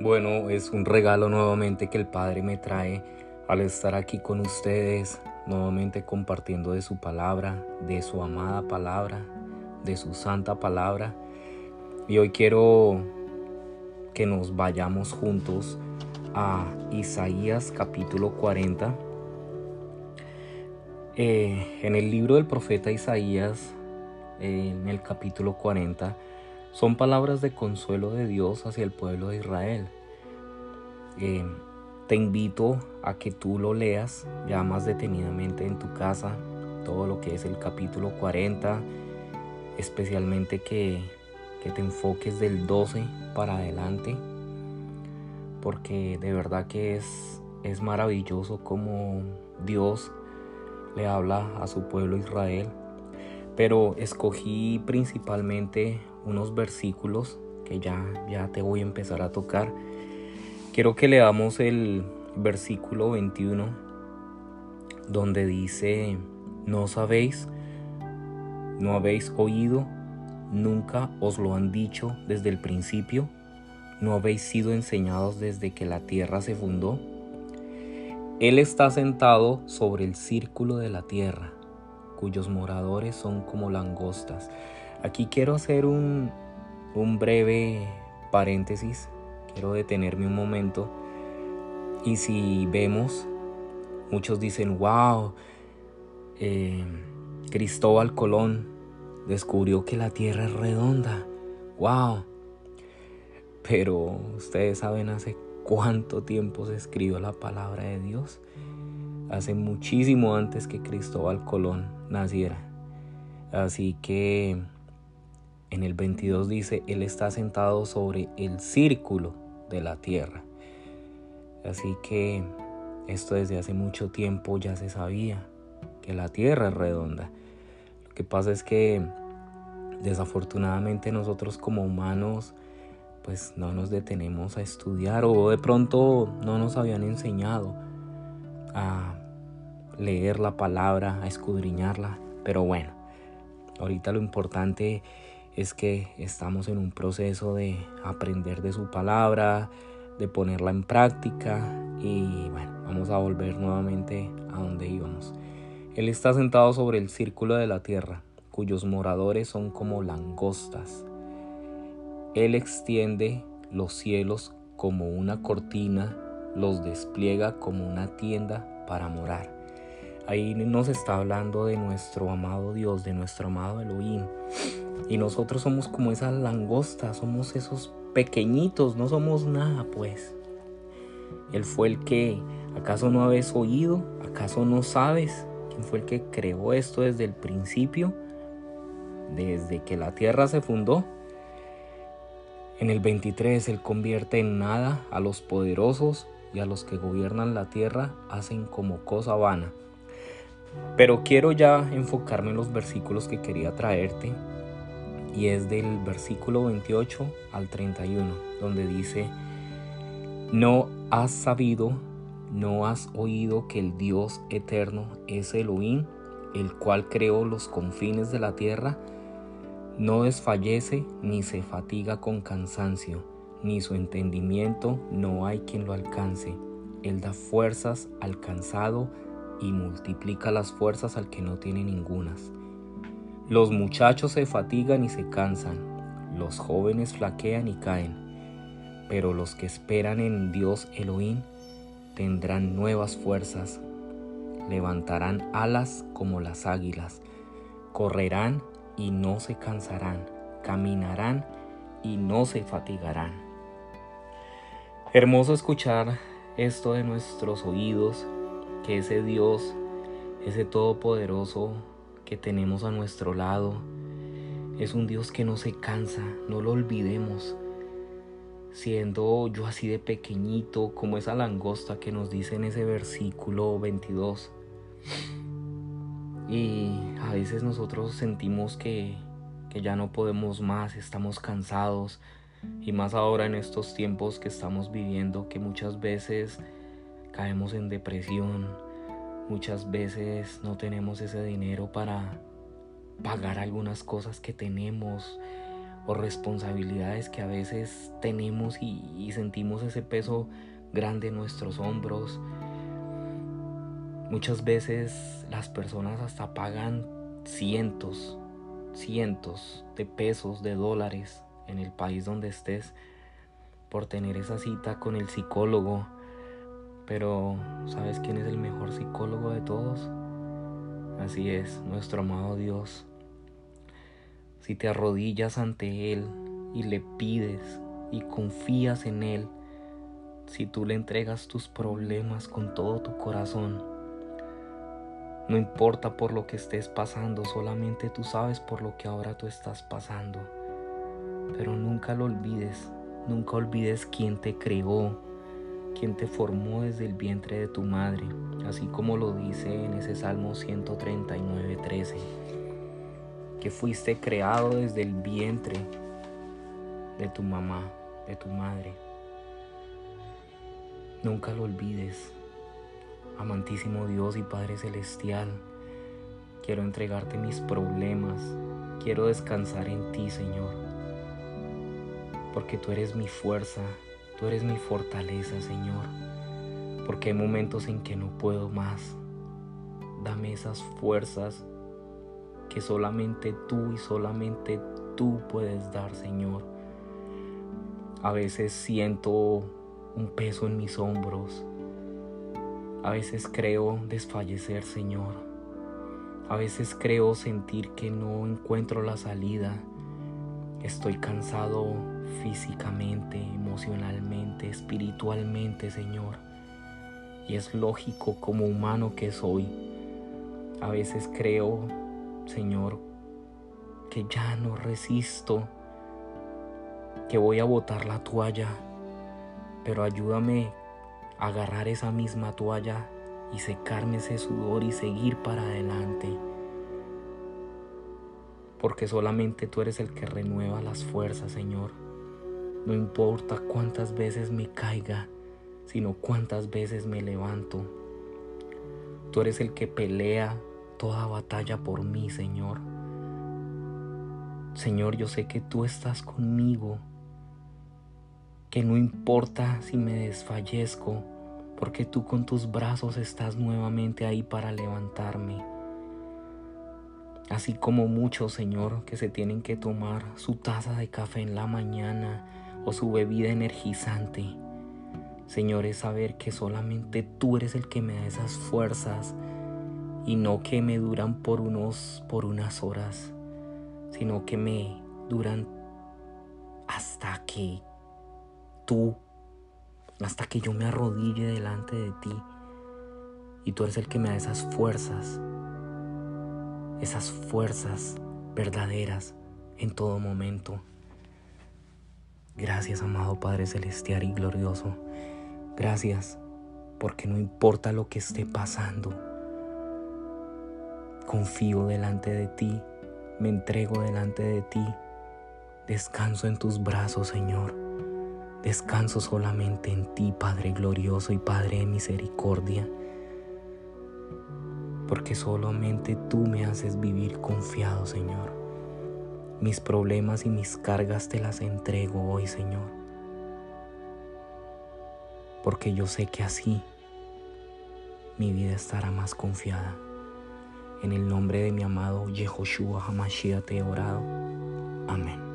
Bueno, es un regalo nuevamente que el Padre me trae al estar aquí con ustedes, nuevamente compartiendo de su palabra, de su amada palabra, de su santa palabra. Y hoy quiero que nos vayamos juntos a Isaías capítulo 40. Eh, en el libro del profeta Isaías, en el capítulo 40, son palabras de consuelo de Dios hacia el pueblo de Israel. Eh, te invito a que tú lo leas ya más detenidamente en tu casa, todo lo que es el capítulo 40, especialmente que, que te enfoques del 12 para adelante, porque de verdad que es, es maravilloso como Dios le habla a su pueblo Israel. Pero escogí principalmente unos versículos que ya, ya te voy a empezar a tocar. Quiero que leamos el versículo 21 donde dice, no sabéis, no habéis oído, nunca os lo han dicho desde el principio, no habéis sido enseñados desde que la tierra se fundó. Él está sentado sobre el círculo de la tierra, cuyos moradores son como langostas. Aquí quiero hacer un, breve paréntesis, quiero detenerme un momento. Y si vemos, muchos dicen, wow, eh, Cristóbal Colón descubrió que la Tierra es redonda, wow. Pero ustedes saben hace cuánto tiempo se escribió la palabra de Dios. Hace muchísimo antes que Cristóbal Colón naciera. Así que en el 22 dice, Él está sentado sobre el círculo de la tierra. Así que esto desde hace mucho tiempo ya se sabía, que la tierra es redonda. Lo que pasa es que desafortunadamente nosotros como humanos pues no nos detenemos a estudiar o de pronto no nos habían enseñado a leer la palabra, a escudriñarla. Pero bueno, ahorita lo importante es que estamos en un proceso de aprender de su palabra, de ponerla en práctica y bueno, vamos a volver nuevamente a donde íbamos. Él está sentado sobre el círculo de la tierra, cuyos moradores son como langostas. Él extiende los cielos como una cortina, los despliega como una tienda para morar. Ahí nos está hablando de nuestro amado Dios, de nuestro amado Elohim. Y nosotros somos como esa langosta, somos esos pequeñitos, no somos nada pues. Él fue el que, ¿acaso no habéis oído? ¿Acaso no sabes quién fue el que creó esto desde el principio? Desde que la tierra se fundó. En el 23 Él convierte en nada a los poderosos y a los que gobiernan la tierra hacen como cosa vana. Pero quiero ya enfocarme en los versículos que quería traerte y es del versículo 28 al 31, donde dice, no has sabido, no has oído que el Dios eterno es Elohim, el cual creó los confines de la tierra, no desfallece ni se fatiga con cansancio, ni su entendimiento no hay quien lo alcance. Él da fuerzas al cansado y multiplica las fuerzas al que no tiene ningunas. Los muchachos se fatigan y se cansan, los jóvenes flaquean y caen, pero los que esperan en Dios Elohim tendrán nuevas fuerzas, levantarán alas como las águilas, correrán y no se cansarán, caminarán y no se fatigarán. Hermoso escuchar esto de nuestros oídos que ese Dios, ese Todopoderoso que tenemos a nuestro lado, es un Dios que no se cansa, no lo olvidemos. Siendo yo así de pequeñito, como esa langosta que nos dice en ese versículo 22. Y a veces nosotros sentimos que, que ya no podemos más, estamos cansados. Y más ahora en estos tiempos que estamos viviendo, que muchas veces caemos en depresión, muchas veces no tenemos ese dinero para pagar algunas cosas que tenemos o responsabilidades que a veces tenemos y, sentimos ese peso grande en nuestros hombros. Muchas veces las personas hasta pagan cientos, cientos de pesos, de dólares en el país donde estés por tener esa cita con el psicólogo. Pero ¿sabes quién es el mejor psicólogo de todos? Así es, nuestro amado Dios. Si te arrodillas ante Él y le pides y confías en Él, si tú le entregas tus problemas con todo tu corazón, no importa por lo que estés pasando, solamente tú sabes por lo que ahora tú estás pasando. Pero nunca lo olvides, nunca olvides quién te creó, quién te formó desde el vientre de tu madre, así como lo dice en ese Salmo 139, 13, que fuiste creado desde el vientre de tu mamá, de tu madre. Nunca lo olvides, amantísimo Dios y Padre Celestial. Quiero entregarte mis problemas, quiero descansar en ti, Señor, porque tú eres mi fuerza, Tú eres mi fortaleza, Señor, porque hay momentos en que no puedo más. Dame esas fuerzas que solamente tú y solamente tú puedes dar, Señor. A veces siento un peso en mis hombros. A veces creo desfallecer, Señor. A veces creo sentir que no encuentro la salida. Estoy cansado físicamente, emocionalmente, espiritualmente, Señor. Y es lógico como humano que soy. A veces creo, Señor, que ya no resisto, que voy a botar la toalla, pero ayúdame a agarrar esa misma toalla y secarme ese sudor y seguir para adelante. Porque solamente tú eres el que renueva las fuerzas, Señor. No importa cuántas veces me caiga, sino cuántas veces me levanto. Tú eres el que pelea toda batalla por mí, Señor. Señor, yo sé que tú estás conmigo, que no importa si me desfallezco, porque tú con tus brazos estás nuevamente ahí para levantarme. Así como muchos, Señor, que se tienen que tomar su taza de café en la mañana o su bebida energizante. Señor, es saber que solamente tú eres el que me da esas fuerzas y no que me duran por unos por unas horas, sino que me duran hasta que tú hasta que yo me arrodille delante de ti y tú eres el que me da esas fuerzas, esas fuerzas verdaderas en todo momento. Gracias, amado Padre Celestial y glorioso. Gracias porque no importa lo que esté pasando, confío delante de ti, me entrego delante de ti, descanso en tus brazos, Señor. Descanso solamente en ti, Padre glorioso y Padre de misericordia, porque solamente tú me haces vivir confiado, Señor. Mis problemas y mis cargas te las entrego hoy, Señor. Porque yo sé que así mi vida estará más confiada. En el nombre de mi amado Yehoshua Hamashiach te he orado. Amén.